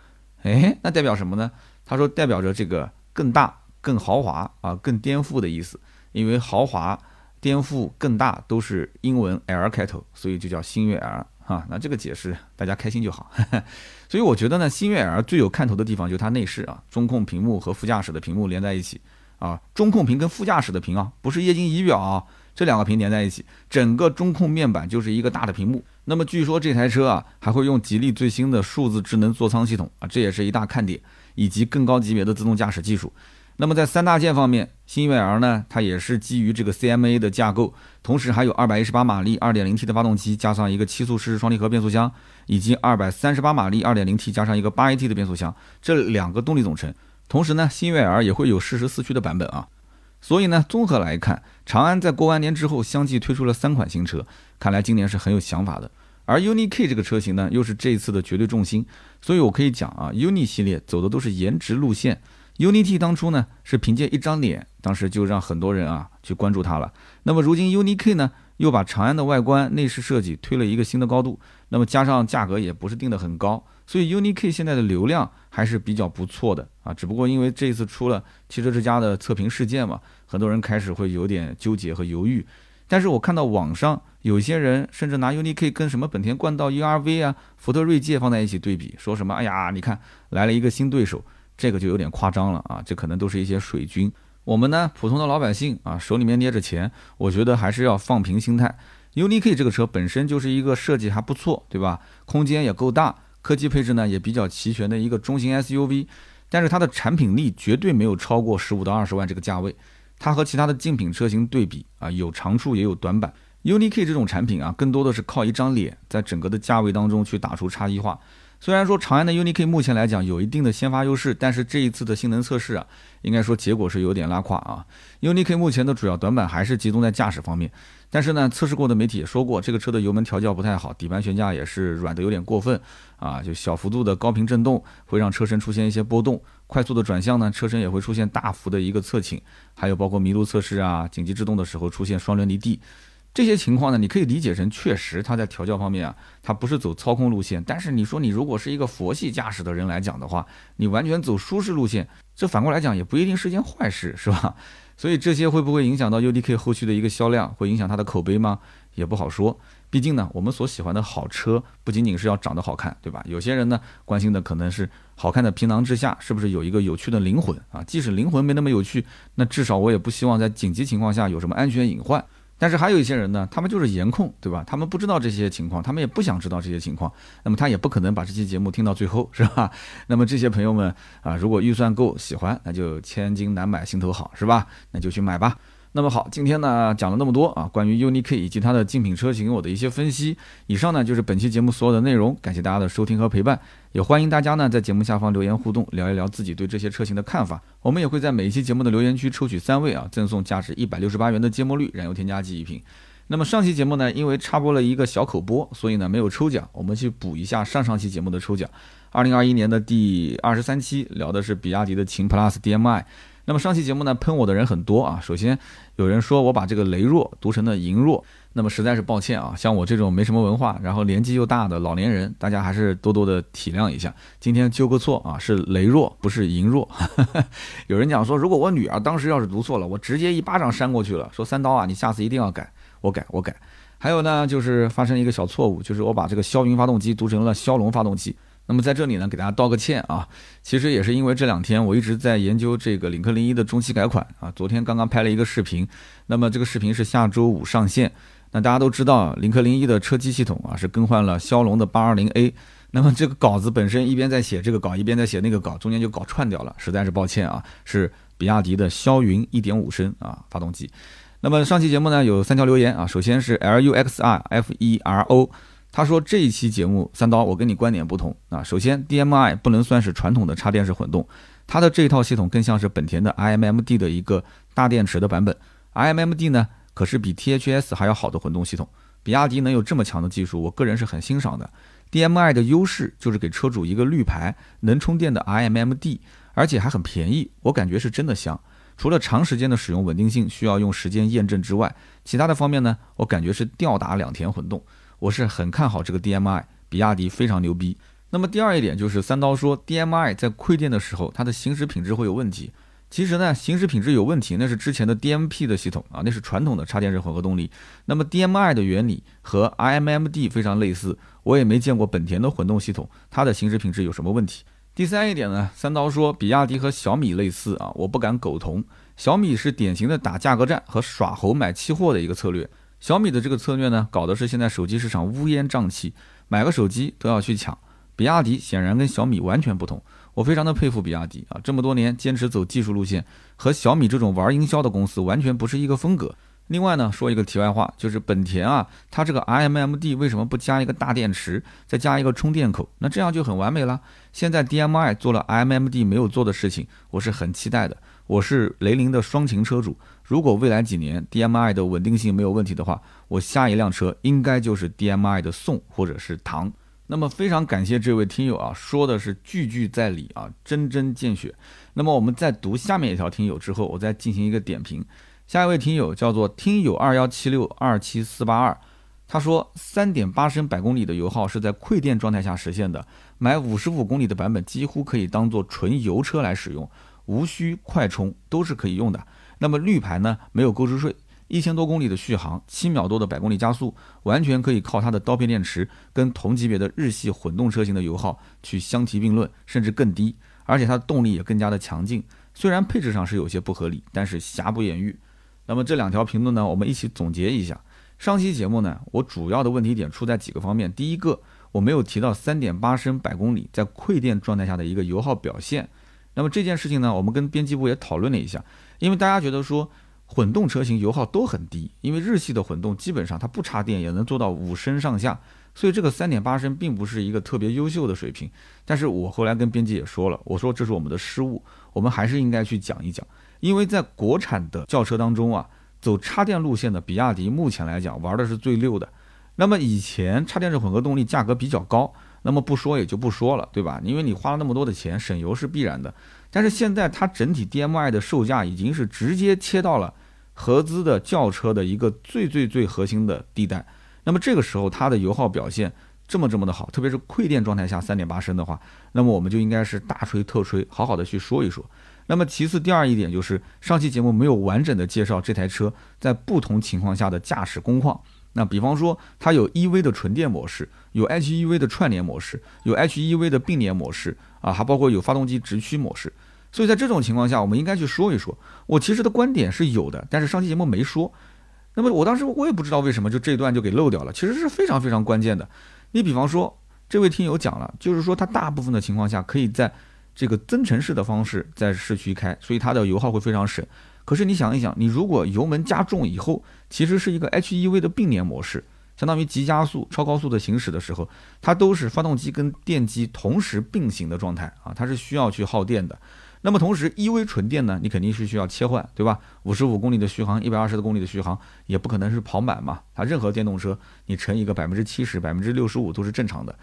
哎，那代表什么呢？他说代表着这个更大、更豪华啊、更颠覆的意思。因为豪华、颠覆、更大都是英文 L 开头，所以就叫星越 L 啊。那这个解释大家开心就好。[LAUGHS] 所以我觉得呢，星越 L 最有看头的地方就是它内饰啊，中控屏幕和副驾驶的屏幕连在一起啊，中控屏跟副驾驶的屏啊，不是液晶仪表啊。这两个屏连在一起，整个中控面板就是一个大的屏幕。那么据说这台车啊还会用吉利最新的数字智能座舱系统啊，这也是一大看点，以及更高级别的自动驾驶技术。那么在三大件方面，新越 L 呢，它也是基于这个 CMA 的架构，同时还有二百一十八马力 2.0T 的发动机，加上一个七速湿式双离合变速箱，以及二百三十八马力 2.0T 加上一个八 AT 的变速箱，这两个动力总成。同时呢，新越 L 也会有适时四驱的版本啊。所以呢，综合来看，长安在过完年之后相继推出了三款新车，看来今年是很有想法的。而 UNI K 这个车型呢，又是这一次的绝对重心。所以我可以讲啊，UNI 系列走的都是颜值路线。UNI T 当初呢是凭借一张脸，当时就让很多人啊去关注它了。那么如今 UNI K 呢，又把长安的外观内饰设计推了一个新的高度，那么加上价格也不是定的很高。所以 UNI K 现在的流量还是比较不错的啊，只不过因为这次出了汽车之家的测评事件嘛，很多人开始会有点纠结和犹豫。但是我看到网上有些人甚至拿 UNI K 跟什么本田冠道 URV 啊、福特锐界放在一起对比，说什么哎呀，你看来了一个新对手，这个就有点夸张了啊，这可能都是一些水军。我们呢，普通的老百姓啊，手里面捏着钱，我觉得还是要放平心态。UNI K 这个车本身就是一个设计还不错，对吧？空间也够大。科技配置呢也比较齐全的一个中型 SUV，但是它的产品力绝对没有超过十五到二十万这个价位。它和其他的竞品车型对比啊，有长处也有短板。UNI-K 这种产品啊，更多的是靠一张脸，在整个的价位当中去打出差异化。虽然说长安的 UNI-K 目前来讲有一定的先发优势，但是这一次的性能测试啊，应该说结果是有点拉胯啊。UNI-K 目前的主要短板还是集中在驾驶方面。但是呢，测试过的媒体也说过，这个车的油门调教不太好，底盘悬架也是软的有点过分啊，就小幅度的高频震动会让车身出现一些波动，快速的转向呢，车身也会出现大幅的一个侧倾，还有包括麋鹿测试啊，紧急制动的时候出现双轮离地，这些情况呢，你可以理解成确实它在调教方面啊，它不是走操控路线，但是你说你如果是一个佛系驾驶的人来讲的话，你完全走舒适路线，这反过来讲也不一定是件坏事，是吧？[LAUGHS] 所以这些会不会影响到 UDK 后续的一个销量？会影响它的口碑吗？也不好说。毕竟呢，我们所喜欢的好车不仅仅是要长得好看，对吧？有些人呢关心的可能是好看的皮囊之下是不是有一个有趣的灵魂啊？即使灵魂没那么有趣，那至少我也不希望在紧急情况下有什么安全隐患。但是还有一些人呢，他们就是颜控，对吧？他们不知道这些情况，他们也不想知道这些情况，那么他也不可能把这期节目听到最后，[LAUGHS] 是吧？那么这些朋友们啊，如果预算够，喜欢，那就千金难买心头好，是吧？那就去买吧。那么好，今天呢讲了那么多啊，关于 UNI-K 以及它的竞品车型，我的一些分析。以上呢就是本期节目所有的内容，感谢大家的收听和陪伴，也欢迎大家呢在节目下方留言互动，聊一聊自己对这些车型的看法。我们也会在每一期节目的留言区抽取三位啊，赠送价值一百六十八元的芥末绿燃油添加剂一瓶。那么上期节目呢，因为插播了一个小口播，所以呢没有抽奖，我们去补一下上上期节目的抽奖。二零二一年的第二十三期聊的是比亚迪的秦 PLUS DM-i。那么上期节目呢，喷我的人很多啊。首先有人说我把这个雷弱读成了羸弱，那么实在是抱歉啊。像我这种没什么文化，然后年纪又大的老年人，大家还是多多的体谅一下。今天纠个错啊，是雷弱，不是羸弱。[LAUGHS] 有人讲说，如果我女儿当时要是读错了，我直接一巴掌扇过去了。说三刀啊，你下次一定要改，我改，我改。还有呢，就是发生一个小错误，就是我把这个霄云发动机读成了骁龙发动机。那么在这里呢，给大家道个歉啊。其实也是因为这两天我一直在研究这个领克零一的中期改款啊。昨天刚刚拍了一个视频，那么这个视频是下周五上线。那大家都知道，领克零一的车机系统啊是更换了骁龙的八二零 A。那么这个稿子本身一边在写这个稿，一边在写那个稿，中间就搞串掉了，实在是抱歉啊。是比亚迪的霄云一点五升啊发动机。那么上期节目呢有三条留言啊，首先是 L U X R F E R O。他说这一期节目三刀，我跟你观点不同啊。首先，DMI 不能算是传统的插电式混动，它的这一套系统更像是本田的 iMMD 的一个大电池的版本。iMMD 呢，可是比 THS 还要好的混动系统。比亚迪能有这么强的技术，我个人是很欣赏的。DMI 的优势就是给车主一个绿牌，能充电的 iMMD，而且还很便宜，我感觉是真的香。除了长时间的使用稳定性需要用时间验证之外，其他的方面呢，我感觉是吊打两田混动。我是很看好这个 DMI，比亚迪非常牛逼。那么第二一点就是三刀说 DMI 在亏电的时候，它的行驶品质会有问题。其实呢，行驶品质有问题，那是之前的 DMP 的系统啊，那是传统的插电式混合动力。那么 DMI 的原理和 IMMD 非常类似，我也没见过本田的混动系统，它的行驶品质有什么问题。第三一点呢，三刀说比亚迪和小米类似啊，我不敢苟同。小米是典型的打价格战和耍猴买期货的一个策略。小米的这个策略呢，搞的是现在手机市场乌烟瘴气，买个手机都要去抢。比亚迪显然跟小米完全不同。我非常的佩服比亚迪啊，这么多年坚持走技术路线，和小米这种玩营销的公司完全不是一个风格。另外呢，说一个题外话，就是本田啊，它这个 IMMD 为什么不加一个大电池，再加一个充电口？那这样就很完美了。现在 DMI 做了 IMMD 没有做的事情，我是很期待的。我是雷凌的双擎车主，如果未来几年 DMI 的稳定性没有问题的话，我下一辆车应该就是 DMI 的宋或者是唐。那么非常感谢这位听友啊，说的是句句在理啊，针针见血。那么我们在读下面一条听友之后，我再进行一个点评。下一位听友叫做听友二幺七六二七四八二，他说三点八升百公里的油耗是在馈电状态下实现的，买五十五公里的版本几乎可以当做纯油车来使用，无需快充都是可以用的。那么绿牌呢，没有购置税。一千多公里的续航，七秒多的百公里加速，完全可以靠它的刀片电池跟同级别的日系混动车型的油耗去相提并论，甚至更低。而且它的动力也更加的强劲。虽然配置上是有些不合理，但是瑕不掩瑜。那么这两条评论呢，我们一起总结一下。上期节目呢，我主要的问题点出在几个方面。第一个，我没有提到三点八升百公里在馈电状态下的一个油耗表现。那么这件事情呢，我们跟编辑部也讨论了一下，因为大家觉得说。混动车型油耗都很低，因为日系的混动基本上它不插电也能做到五升上下，所以这个三点八升并不是一个特别优秀的水平。但是我后来跟编辑也说了，我说这是我们的失误，我们还是应该去讲一讲，因为在国产的轿车当中啊，走插电路线的比亚迪目前来讲玩的是最溜的。那么以前插电式混合动力价格比较高，那么不说也就不说了，对吧？因为你花了那么多的钱，省油是必然的。但是现在它整体 DMI 的售价已经是直接切到了合资的轿车的一个最最最核心的地带。那么这个时候它的油耗表现这么这么的好，特别是馈电状态下三点八升的话，那么我们就应该是大吹特吹，好好的去说一说。那么其次第二一点就是上期节目没有完整的介绍这台车在不同情况下的驾驶工况。那比方说它有 EV 的纯电模式，有 HEV 的串联模式，有 HEV 的并联模式啊，还包括有发动机直驱模式。所以在这种情况下，我们应该去说一说。我其实的观点是有的，但是上期节目没说。那么我当时我也不知道为什么就这一段就给漏掉了，其实是非常非常关键的。你比方说，这位听友讲了，就是说他大部分的情况下可以在这个增程式的方式在市区开，所以它的油耗会非常省。可是你想一想，你如果油门加重以后，其实是一个 HEV 的并联模式，相当于急加速、超高速的行驶的时候，它都是发动机跟电机同时并行的状态啊，它是需要去耗电的。那么同时，EV 纯电呢，你肯定是需要切换，对吧？五十五公里的续航，一百二十多公里的续航，也不可能是跑满嘛。它任何电动车，你乘一个百分之七十、百分之六十五都是正常的。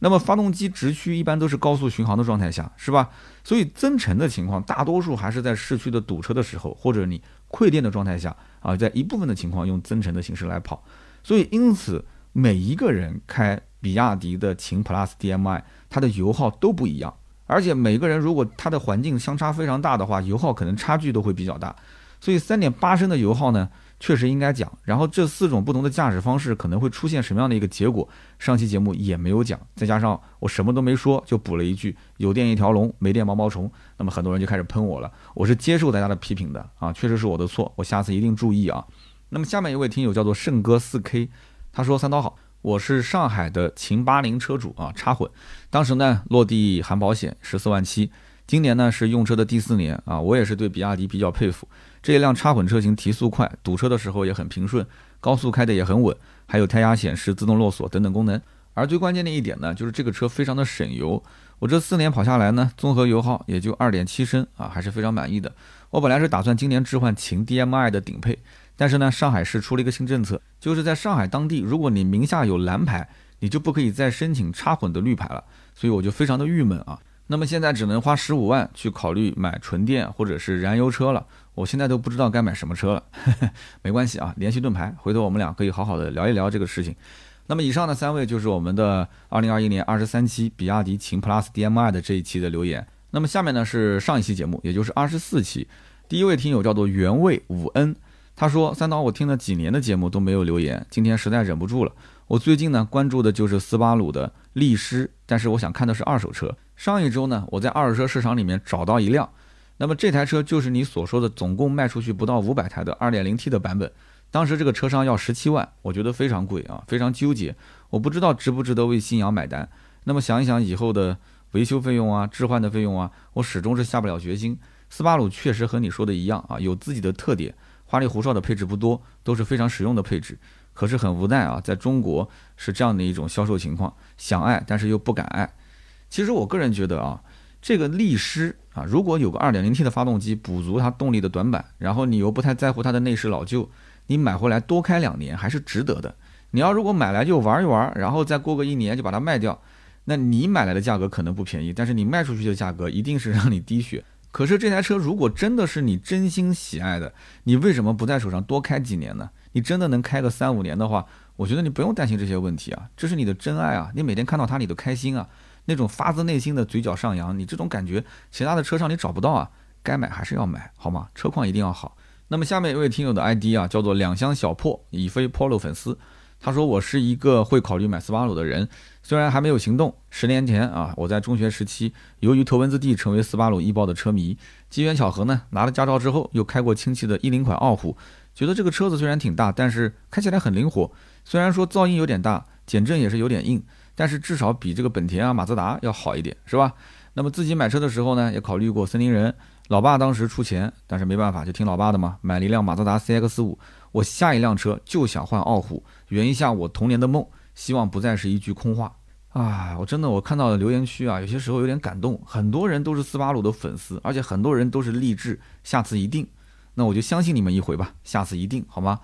那么发动机直驱一般都是高速巡航的状态下，是吧？所以增程的情况，大多数还是在市区的堵车的时候，或者你馈电的状态下啊，在一部分的情况用增程的形式来跑。所以因此，每一个人开比亚迪的秦 PLUS DM-i，它的油耗都不一样。而且每个人如果他的环境相差非常大的话，油耗可能差距都会比较大。所以三点八升的油耗呢，确实应该讲。然后这四种不同的驾驶方式可能会出现什么样的一个结果，上期节目也没有讲。再加上我什么都没说，就补了一句有电一条龙，没电毛毛虫。那么很多人就开始喷我了。我是接受大家的批评的啊，确实是我的错，我下次一定注意啊。那么下面一位听友叫做圣哥四 K，他说三刀好。我是上海的秦八零车主啊，插混，当时呢落地含保险十四万七，今年呢是用车的第四年啊，我也是对比亚迪比较佩服，这一辆插混车型提速快，堵车的时候也很平顺，高速开的也很稳，还有胎压显示、自动落锁等等功能，而最关键的一点呢，就是这个车非常的省油，我这四年跑下来呢，综合油耗也就二点七升啊，还是非常满意的。我本来是打算今年置换秦 DM-i 的顶配。但是呢，上海市出了一个新政策，就是在上海当地，如果你名下有蓝牌，你就不可以再申请插混的绿牌了。所以我就非常的郁闷啊。那么现在只能花十五万去考虑买纯电或者是燃油车了。我现在都不知道该买什么车了。[LAUGHS] 没关系啊，联系盾牌，回头我们俩可以好好的聊一聊这个事情。那么以上的三位就是我们的二零二一年二十三期比亚迪秦 PLUS DM-i 的这一期的留言。那么下面呢是上一期节目，也就是二十四期，第一位听友叫做原味五 n，他说三刀我听了几年的节目都没有留言，今天实在忍不住了。我最近呢关注的就是斯巴鲁的力狮，但是我想看的是二手车。上一周呢，我在二手车市场里面找到一辆，那么这台车就是你所说的总共卖出去不到五百台的 2.0T 的版本。当时这个车商要十七万，我觉得非常贵啊，非常纠结，我不知道值不值得为信仰买单。那么想一想以后的维修费用啊、置换的费用啊，我始终是下不了决心。斯巴鲁确实和你说的一样啊，有自己的特点，花里胡哨的配置不多，都是非常实用的配置。可是很无奈啊，在中国是这样的一种销售情况，想爱但是又不敢爱。其实我个人觉得啊，这个力狮啊，如果有个 2.0T 的发动机补足它动力的短板，然后你又不太在乎它的内饰老旧，你买回来多开两年还是值得的。你要如果买来就玩一玩，然后再过个一年就把它卖掉，那你买来的价格可能不便宜，但是你卖出去的价格一定是让你滴血。可是这台车如果真的是你真心喜爱的，你为什么不在手上多开几年呢？你真的能开个三五年的话，我觉得你不用担心这些问题啊，这是你的真爱啊，你每天看到它你都开心啊，那种发自内心的嘴角上扬，你这种感觉其他的车上你找不到啊，该买还是要买，好吗？车况一定要好。那么下面一位听友的 ID 啊，叫做两厢小破，已非 Polo 粉丝，他说我是一个会考虑买斯巴鲁的人，虽然还没有行动。十年前啊，我在中学时期，由于头文字 D 成为斯巴鲁一爆的车迷，机缘巧合呢，拿了驾照之后，又开过亲戚的一零款傲虎。觉得这个车子虽然挺大，但是开起来很灵活。虽然说噪音有点大，减震也是有点硬，但是至少比这个本田啊、马自达要好一点，是吧？那么自己买车的时候呢，也考虑过森林人。老爸当时出钱，但是没办法，就听老爸的嘛，买了一辆马自达 CX-5。我下一辆车就想换傲虎，圆一下我童年的梦，希望不再是一句空话啊！我真的，我看到留言区啊，有些时候有点感动，很多人都是斯巴鲁的粉丝，而且很多人都是励志，下次一定。那我就相信你们一回吧，下次一定好吗？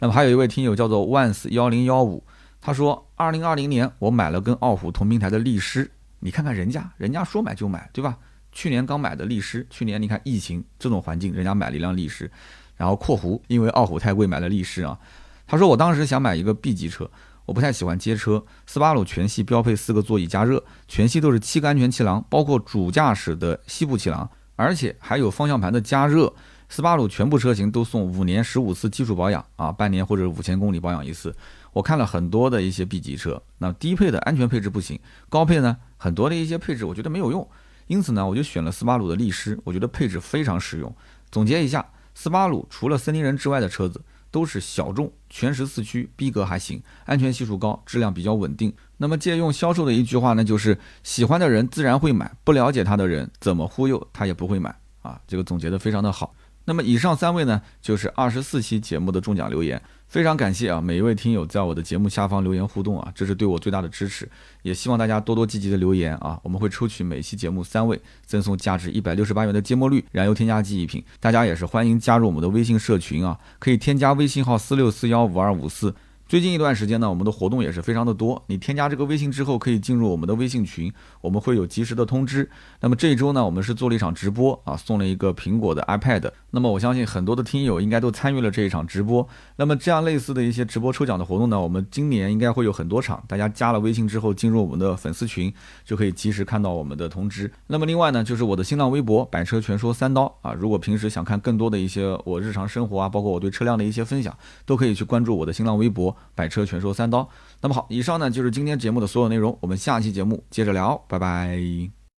那么还有一位听友叫做万斯幺零幺五，他说，二零二零年我买了跟傲虎同平台的力狮，你看看人家，人家说买就买，对吧？去年刚买的力狮，去年你看疫情这种环境，人家买了一辆力狮，然后括弧因为傲虎太贵买了力狮啊。他说我当时想买一个 B 级车，我不太喜欢街车，斯巴鲁全系标配四个座椅加热，全系都是七个安全气囊，包括主驾驶的膝部气囊，而且还有方向盘的加热。斯巴鲁全部车型都送五年十五次基础保养啊，半年或者五千公里保养一次。我看了很多的一些 B 级车，那低配的安全配置不行，高配呢很多的一些配置我觉得没有用，因此呢我就选了斯巴鲁的力狮，我觉得配置非常实用。总结一下，斯巴鲁除了森林人之外的车子都是小众，全时四驱，逼格还行，安全系数高，质量比较稳定。那么借用销售的一句话呢，就是喜欢的人自然会买，不了解他的人怎么忽悠他也不会买啊。这个总结的非常的好。那么以上三位呢，就是二十四期节目的中奖留言，非常感谢啊，每一位听友在我的节目下方留言互动啊，这是对我最大的支持，也希望大家多多积极的留言啊，我们会抽取每期节目三位，赠送价值一百六十八元的芥末绿燃油添加剂一瓶，大家也是欢迎加入我们的微信社群啊，可以添加微信号四六四幺五二五四。最近一段时间呢，我们的活动也是非常的多。你添加这个微信之后，可以进入我们的微信群，我们会有及时的通知。那么这一周呢，我们是做了一场直播啊，送了一个苹果的 iPad。那么我相信很多的听友应该都参与了这一场直播。那么这样类似的一些直播抽奖的活动呢，我们今年应该会有很多场。大家加了微信之后，进入我们的粉丝群，就可以及时看到我们的通知。那么另外呢，就是我的新浪微博“百车全说三刀”啊，如果平时想看更多的一些我日常生活啊，包括我对车辆的一些分享，都可以去关注我的新浪微博。百车全说三刀，那么好，以上呢就是今天节目的所有内容，我们下期节目接着聊，拜拜。